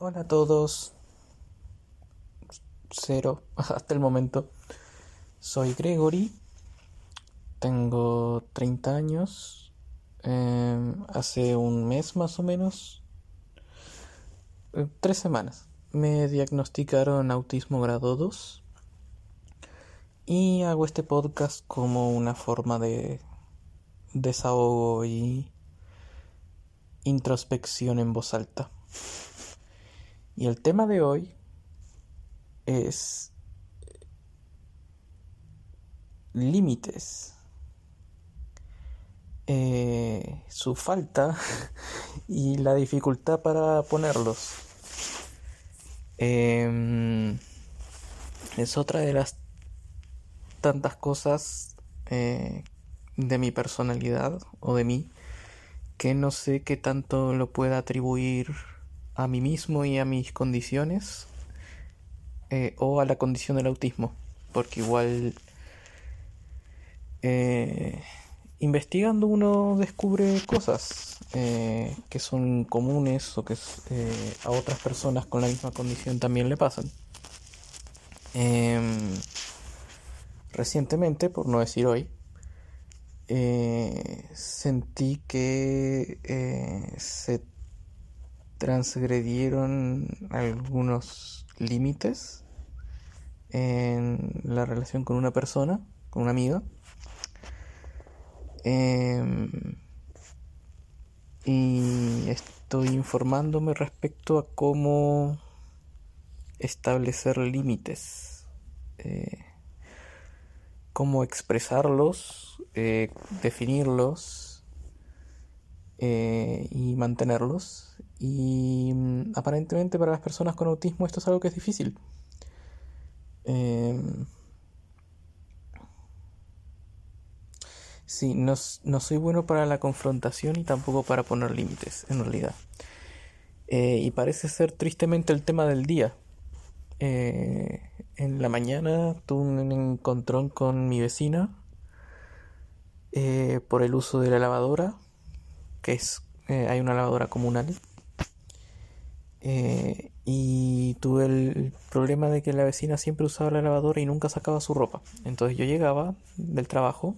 Hola a todos. Cero hasta el momento. Soy Gregory. Tengo 30 años. Em, hace un mes más o menos. eh, tres semanas. Me diagnosticaron autismo grado 2. Y hago este podcast como una forma de desahogo y introspección en voz alta. Y el tema de hoy es límites. Eh, su falta y la dificultad para ponerlos. Em, es otra de las tantas cosas eh, de mi personalidad o de mí que no sé qué tanto lo pueda atribuir a mí mismo y a mis condiciones eh, o a la condición del autismo porque igual eh, investigando uno descubre cosas eh, que son comunes o que a otras personas con la misma condición también le pasan. Em, recientemente por no decir hoy sentí que se transgredieron algunos límites en la relación con una persona, con una amiga. Em, y estoy informándome respecto a cómo establecer límites, eh, cómo expresarlos, eh, definirlos eh, y mantenerlos. Y mm, aparentemente para las personas con autismo esto es algo que es difícil. Em, sí, no, no soy bueno para la confrontación y tampoco para poner límites, en realidad. Eh, y parece ser tristemente el tema del día. Eh, en la mañana tuve un encontrón con mi vecina eh, por el uso de la lavadora, que es, hay una lavadora comunal. Eh, y tuve el problema de que la vecina siempre usaba la lavadora y nunca sacaba su ropa. Entonces yo llegaba del trabajo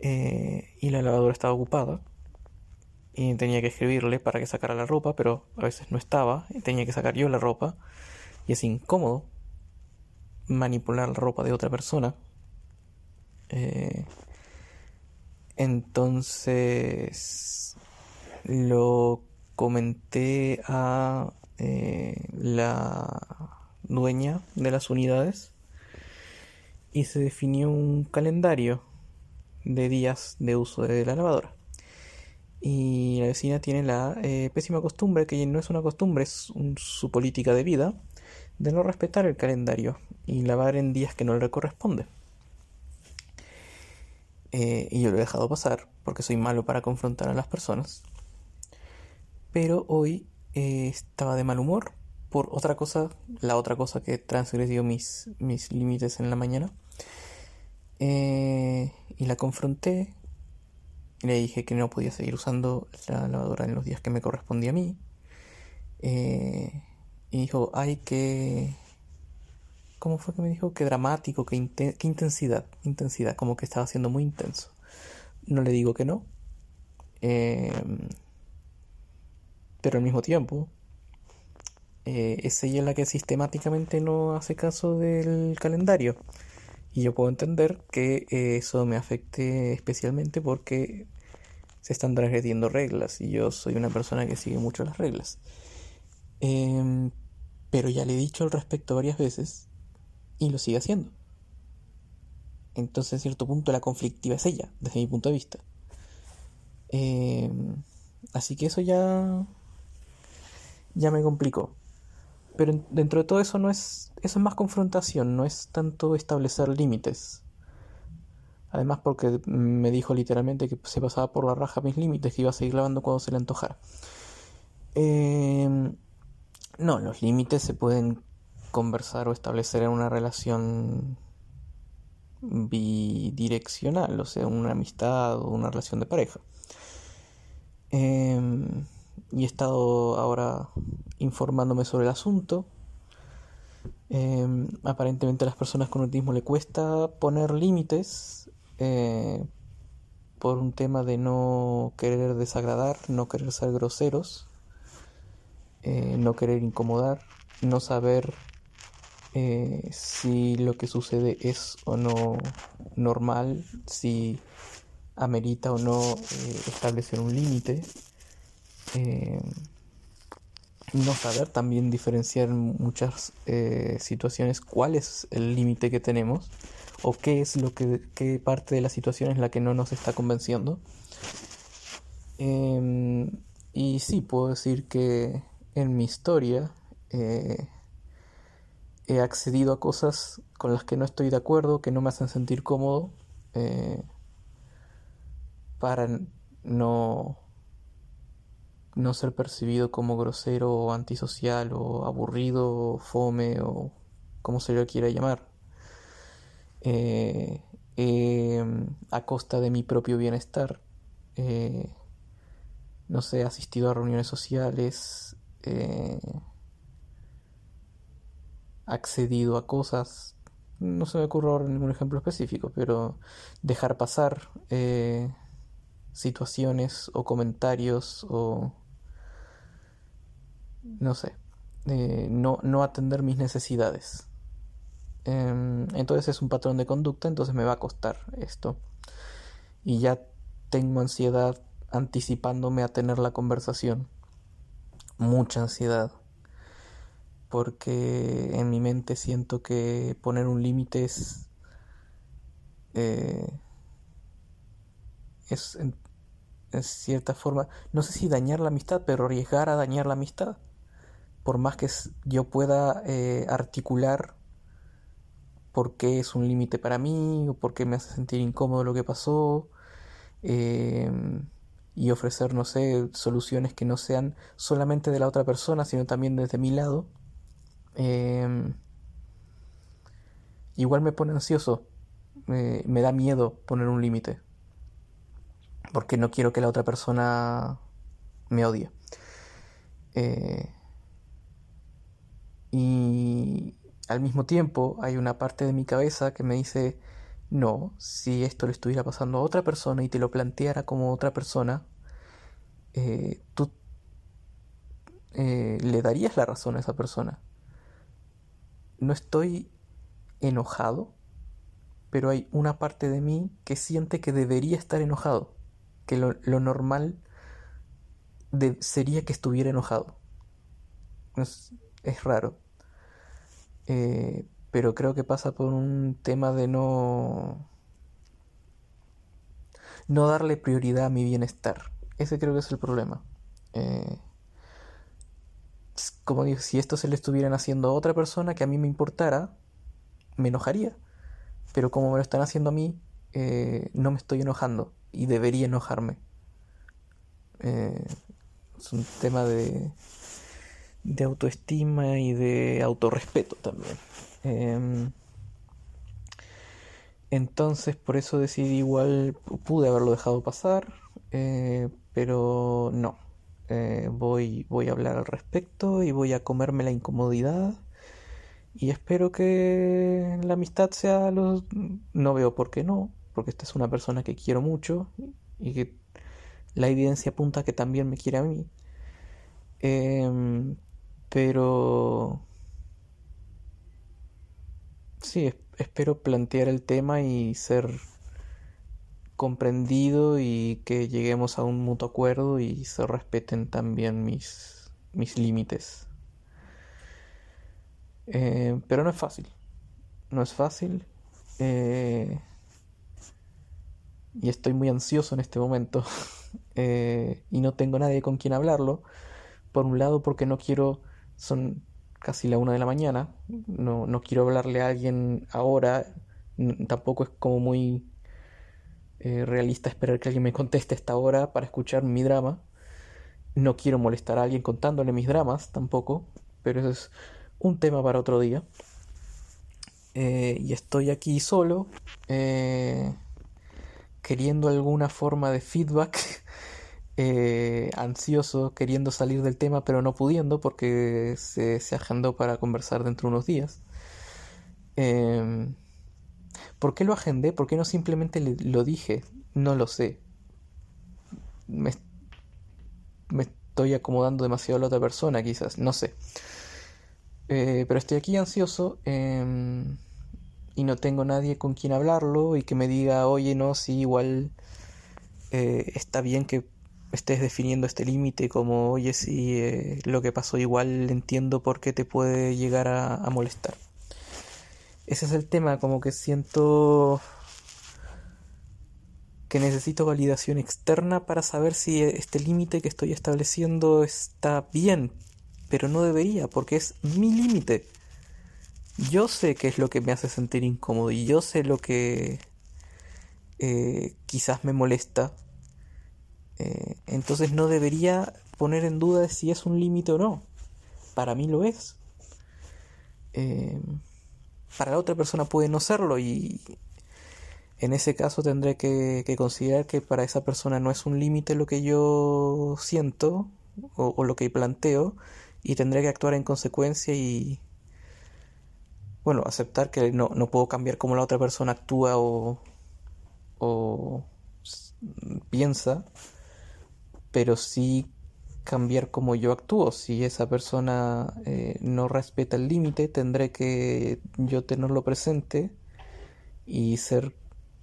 eh, y la lavadora estaba ocupada y tenía que escribirle para que sacara la ropa, pero a veces no estaba y tenía que sacar yo la ropa y es incómodo manipular la ropa de otra persona. Eh, entonces lo comenté a eh, la dueña de las unidades y se definió un calendario de días de uso de la lavadora. Y la vecina tiene la eh, pésima costumbre, que no es una costumbre, es un- su política de vida, de no respetar el calendario y lavar en días que no le corresponde. Eh, y yo lo he dejado pasar porque soy malo para confrontar a las personas. Pero hoy eh, estaba de mal humor por otra cosa, la otra cosa que transgredió mis, mis límites en la mañana. Eh, y la confronté y le dije que no podía seguir usando la lavadora en los días que me correspondía a mí. Eh, y dijo, ay, que... ¿Cómo fue que me dijo? Qué dramático, qué, qué intensidad, intensidad, como que estaba siendo muy intenso. No le digo que no, eh, pero al mismo tiempo eh, es ella la que sistemáticamente no hace caso del calendario. Y yo puedo entender que eh, eso me afecte especialmente porque se están transgrediendo reglas y yo soy una persona que sigue mucho las reglas. Em, pero ya le he dicho al respecto varias veces y lo sigue haciendo. Entonces, en cierto punto, la conflictiva es ella, desde mi punto de vista. Em, así que eso ya, ya me complicó. Pero en- dentro de todo eso no es, eso es más confrontación, no es tanto establecer límites. Además porque me dijo literalmente que se pasaba por la raja mis límites, que iba a seguir lavando cuando se le antojara. Em, no, los límites se pueden conversar o establecer en una relación bidireccional, o sea, una amistad o una relación de pareja. Em, y he estado ahora informándome sobre el asunto. Em, aparentemente a las personas con autismo le cuesta poner límites eh, por un tema de no querer desagradar, no querer ser groseros, eh, no querer incomodar, no saber eh, si lo que sucede es o no normal, si amerita o no establecer un límite no saber también diferenciar en muchas eh, situaciones cuál es el límite que tenemos o qué es lo que qué parte de la situación es la que no nos está convenciendo. Em, y sí, puedo decir que en mi historia eh, he accedido a cosas con las que no estoy de acuerdo, que no me hacen sentir cómodo, eh, para no no ser percibido como grosero o antisocial o aburrido o fome o como se lo quiera llamar. Eh, em, a costa de mi propio bienestar. Eh, no sé, asistido a reuniones sociales, eh, accedido a cosas, no se me ocurre ahora ningún ejemplo específico, pero dejar pasar situaciones o comentarios o no sé, eh, no, no atender mis necesidades. Em, entonces es un patrón de conducta, entonces me va a costar esto. Y ya tengo ansiedad anticipándome a tener la conversación. Mucha ansiedad. Porque en mi mente siento que poner un límite es... Eh, es en, cierta forma, no sé si dañar la amistad, pero arriesgar a dañar la amistad por más que yo pueda eh, articular por qué es un límite para mí o por qué me hace sentir incómodo lo que pasó em, y ofrecer, no sé, soluciones que no sean solamente de la otra persona, sino también desde mi lado, em, igual me pone ansioso, me da miedo poner un límite, porque no quiero que la otra persona me odie. Eh, y al mismo tiempo hay una parte de mi cabeza que me dice, no, si esto le estuviera pasando a otra persona y te lo planteara como otra persona, eh, tú eh, le darías la razón a esa persona. No estoy enojado, pero hay una parte de mí que siente que debería estar enojado, que lo, normal sería que estuviera enojado. es raro. Eh, pero creo que pasa por un tema de no no darle prioridad a mi bienestar. Ese creo que es el problema. Eh, como digo, si esto se le estuvieran haciendo a otra persona que a mí me importara, me enojaría. Pero como me lo están haciendo a mí, eh, no me estoy enojando y debería enojarme. es un tema de, de autoestima y de autorrespeto también. Em, entonces por eso decidí igual, pude haberlo dejado pasar, eh, pero no. Eh, voy, voy a hablar al respecto y voy a comerme la incomodidad. Y espero que la amistad sea los... No veo por qué no, porque esta es una persona que quiero mucho y que la evidencia apunta que también me quiere a mí. Eh, pero sí, espero plantear el tema y ser comprendido y que lleguemos a un mutuo acuerdo y se respeten también mis, mis límites. Eh, pero no es fácil. No es fácil. Eh, y estoy muy ansioso en este momento. Eh, y no tengo nadie con quien hablarlo. Por un lado porque no quiero son casi la una de la mañana. No, no quiero hablarle a alguien ahora. Tampoco es como muy eh, realista esperar que alguien me conteste a esta hora para escuchar mi drama. No quiero molestar a alguien contándole mis dramas tampoco. Pero eso es un tema para otro día. Eh, y estoy aquí solo. Eh, queriendo alguna forma de feedback. eh, ansioso, queriendo salir del tema, pero no pudiendo porque se, se agendó para conversar dentro de unos días. Em, ¿Por qué lo agendé? ¿Por qué no simplemente lo dije? No lo sé. Me, estoy acomodando demasiado a la otra persona, quizás, no sé. Eh, pero estoy aquí ansioso em, y no tengo nadie con quien hablarlo y que me diga, oye, no, sí, igual eh, está bien que estés definiendo este límite como, oye, sí, eh, lo que pasó igual entiendo por qué te puede llegar a molestar. Ese es el tema, como que siento que necesito validación externa para saber si este límite que estoy estableciendo está bien, pero no debería, porque es mi límite. Yo sé qué es lo que me hace sentir incómodo y yo sé lo que eh, quizás me molesta. Eh, entonces no debería poner en duda si es un límite o no. Para mí lo es. Eh, para la otra persona puede no serlo y en ese caso tendré que, considerar que para esa persona no es un límite lo que yo siento o, lo que planteo y tendré que actuar en consecuencia y bueno, aceptar que no, no puedo cambiar cómo la otra persona actúa o, o piensa, pero sí cambiar como yo actúo. Si esa persona eh, no respeta el límite, tendré que yo tenerlo presente y ser...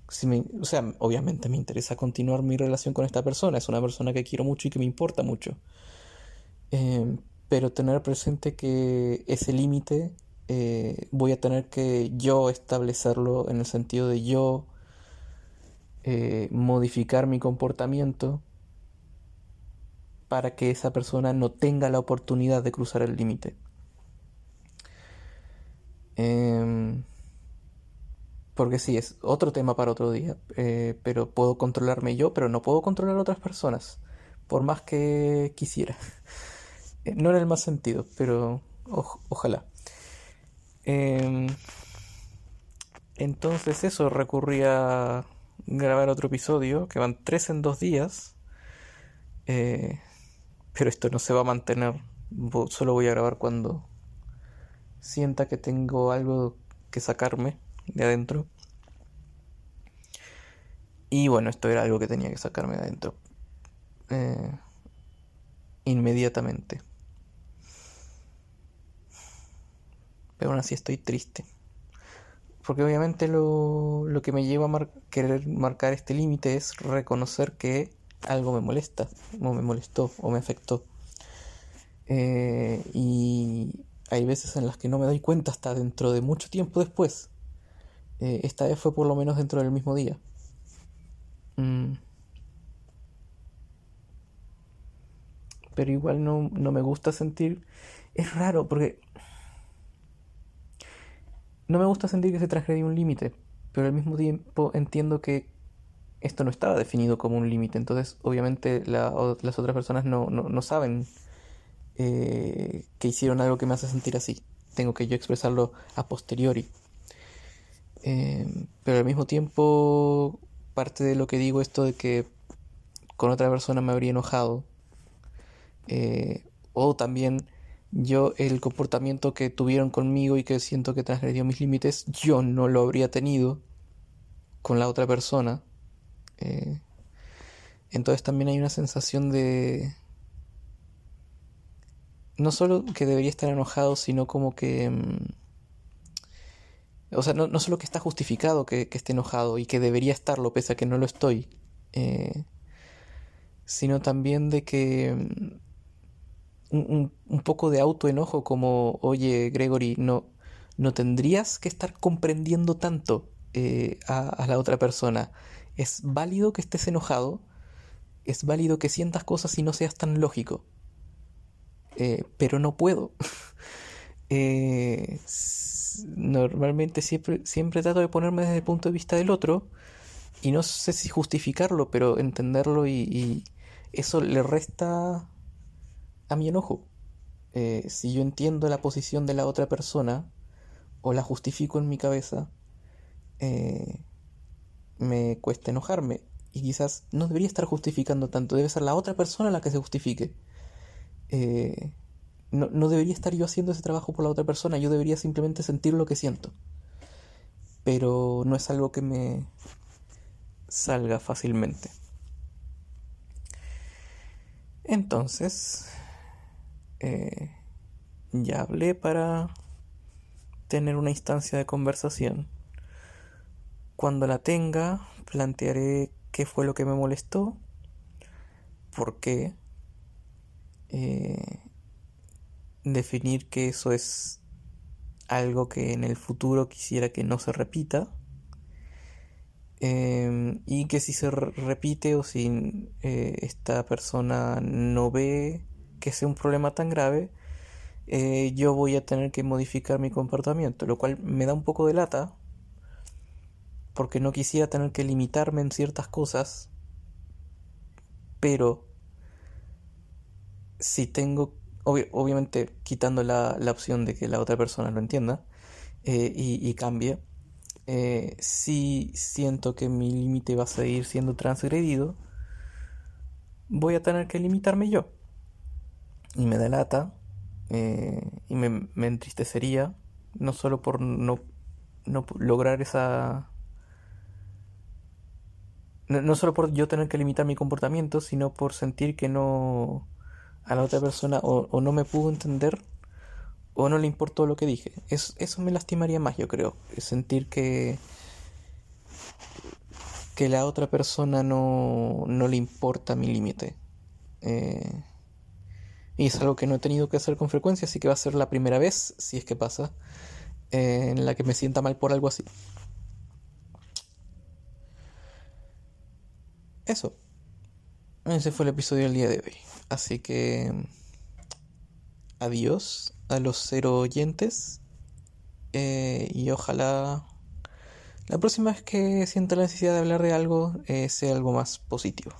Si me, o sea, obviamente me interesa continuar mi relación con esta persona. Es una persona que quiero mucho y que me importa mucho. Em, pero tener presente que ese límite eh, voy a tener que yo establecerlo en el sentido de yo eh, modificar mi comportamiento para que esa persona no tenga la oportunidad de cruzar el límite. Em, porque sí, es otro tema para otro día, eh, pero puedo controlarme yo, pero no puedo controlar a otras personas, por más que quisiera. Eh, no en el más sentido, pero ojalá. Em, entonces eso, recurrí a grabar otro episodio, que van tres en dos días. Eh, pero esto no se va a mantener. Solo voy a grabar cuando sienta que tengo algo que sacarme de adentro. Y bueno, esto era algo que tenía que sacarme de adentro. Eh, inmediatamente. Pero aún así estoy triste. Porque obviamente lo, lo que me lleva a querer marcar este límite es reconocer que algo me molesta, o me molestó, o me afectó. Eh, y hay veces en las que no me doy cuenta hasta dentro de mucho tiempo después. Eh, esta vez fue por lo menos dentro del mismo día. Mm. Pero igual no, no me gusta sentir... Es raro porque... No me gusta sentir que se transgredió un límite, pero al mismo tiempo entiendo que esto no estaba definido como un límite, entonces obviamente las otras personas no, no, saben eh, que hicieron algo que me hace sentir así. Tengo que yo expresarlo a posteriori. Eh, pero al mismo tiempo, parte de lo que digo esto de que con otra persona me habría enojado, eh, o también yo el comportamiento que tuvieron conmigo y que siento que transgredió mis límites, yo no lo habría tenido con la otra persona eh, entonces también hay una sensación de... No solo que debería estar enojado, sino como que... Mm, o sea, no, no, solo que está justificado que, esté enojado y que debería estarlo pese a que no lo estoy, eh, sino también de que mm, un, un, poco de autoenojo como, oye, Gregory, no, no tendrías que estar comprendiendo tanto eh, a, la otra persona. Es válido que estés enojado, es válido que sientas cosas y no seas tan lógico. Eh, pero no puedo. Eh, normalmente siempre, siempre trato de ponerme desde el punto de vista del otro y no sé si justificarlo, pero entenderlo y, eso le resta a mi enojo. Eh, si yo entiendo la posición de la otra persona o la justifico en mi cabeza, me cuesta enojarme. Y quizás no debería estar justificando tanto, debe ser la otra persona la que se justifique. Eh, no, no debería estar yo haciendo ese trabajo por la otra persona, yo debería simplemente sentir lo que siento. Pero no es algo que me salga fácilmente. Entonces, eh, ya hablé para tener una instancia de conversación. Cuando la tenga, plantearé qué fue lo que me molestó, por qué, eh, definir que eso es algo que en el futuro quisiera que no se repita em, y que si se repite o si eh, esta persona no ve que sea un problema tan grave, eh, yo voy a tener que modificar mi comportamiento, lo cual me da un poco de lata, porque no quisiera tener que limitarme en ciertas cosas, pero si tengo, obviamente quitando la, opción de que la otra persona lo entienda eh, y, cambie, eh, si siento que mi límite va a seguir siendo transgredido, voy a tener que limitarme yo. Y me delata eh, y me, entristecería, no solo por no, no lograr esa... No, solo por yo tener que limitar mi comportamiento, sino por sentir que no a la otra persona o, no me pudo entender o no le importó lo que dije. eso me lastimaría más, yo creo. Sentir que, que la otra persona no, no le importa mi límite. Eh, y es algo que no he tenido que hacer con frecuencia, así que va a ser la primera vez, si es que pasa, eh, en la que me sienta mal por algo así. Eso. Ese fue el episodio del día de hoy. Así que adiós a los cero oyentes eh, y ojalá la próxima vez que sienta la necesidad de hablar de algo eh, sea algo más positivo.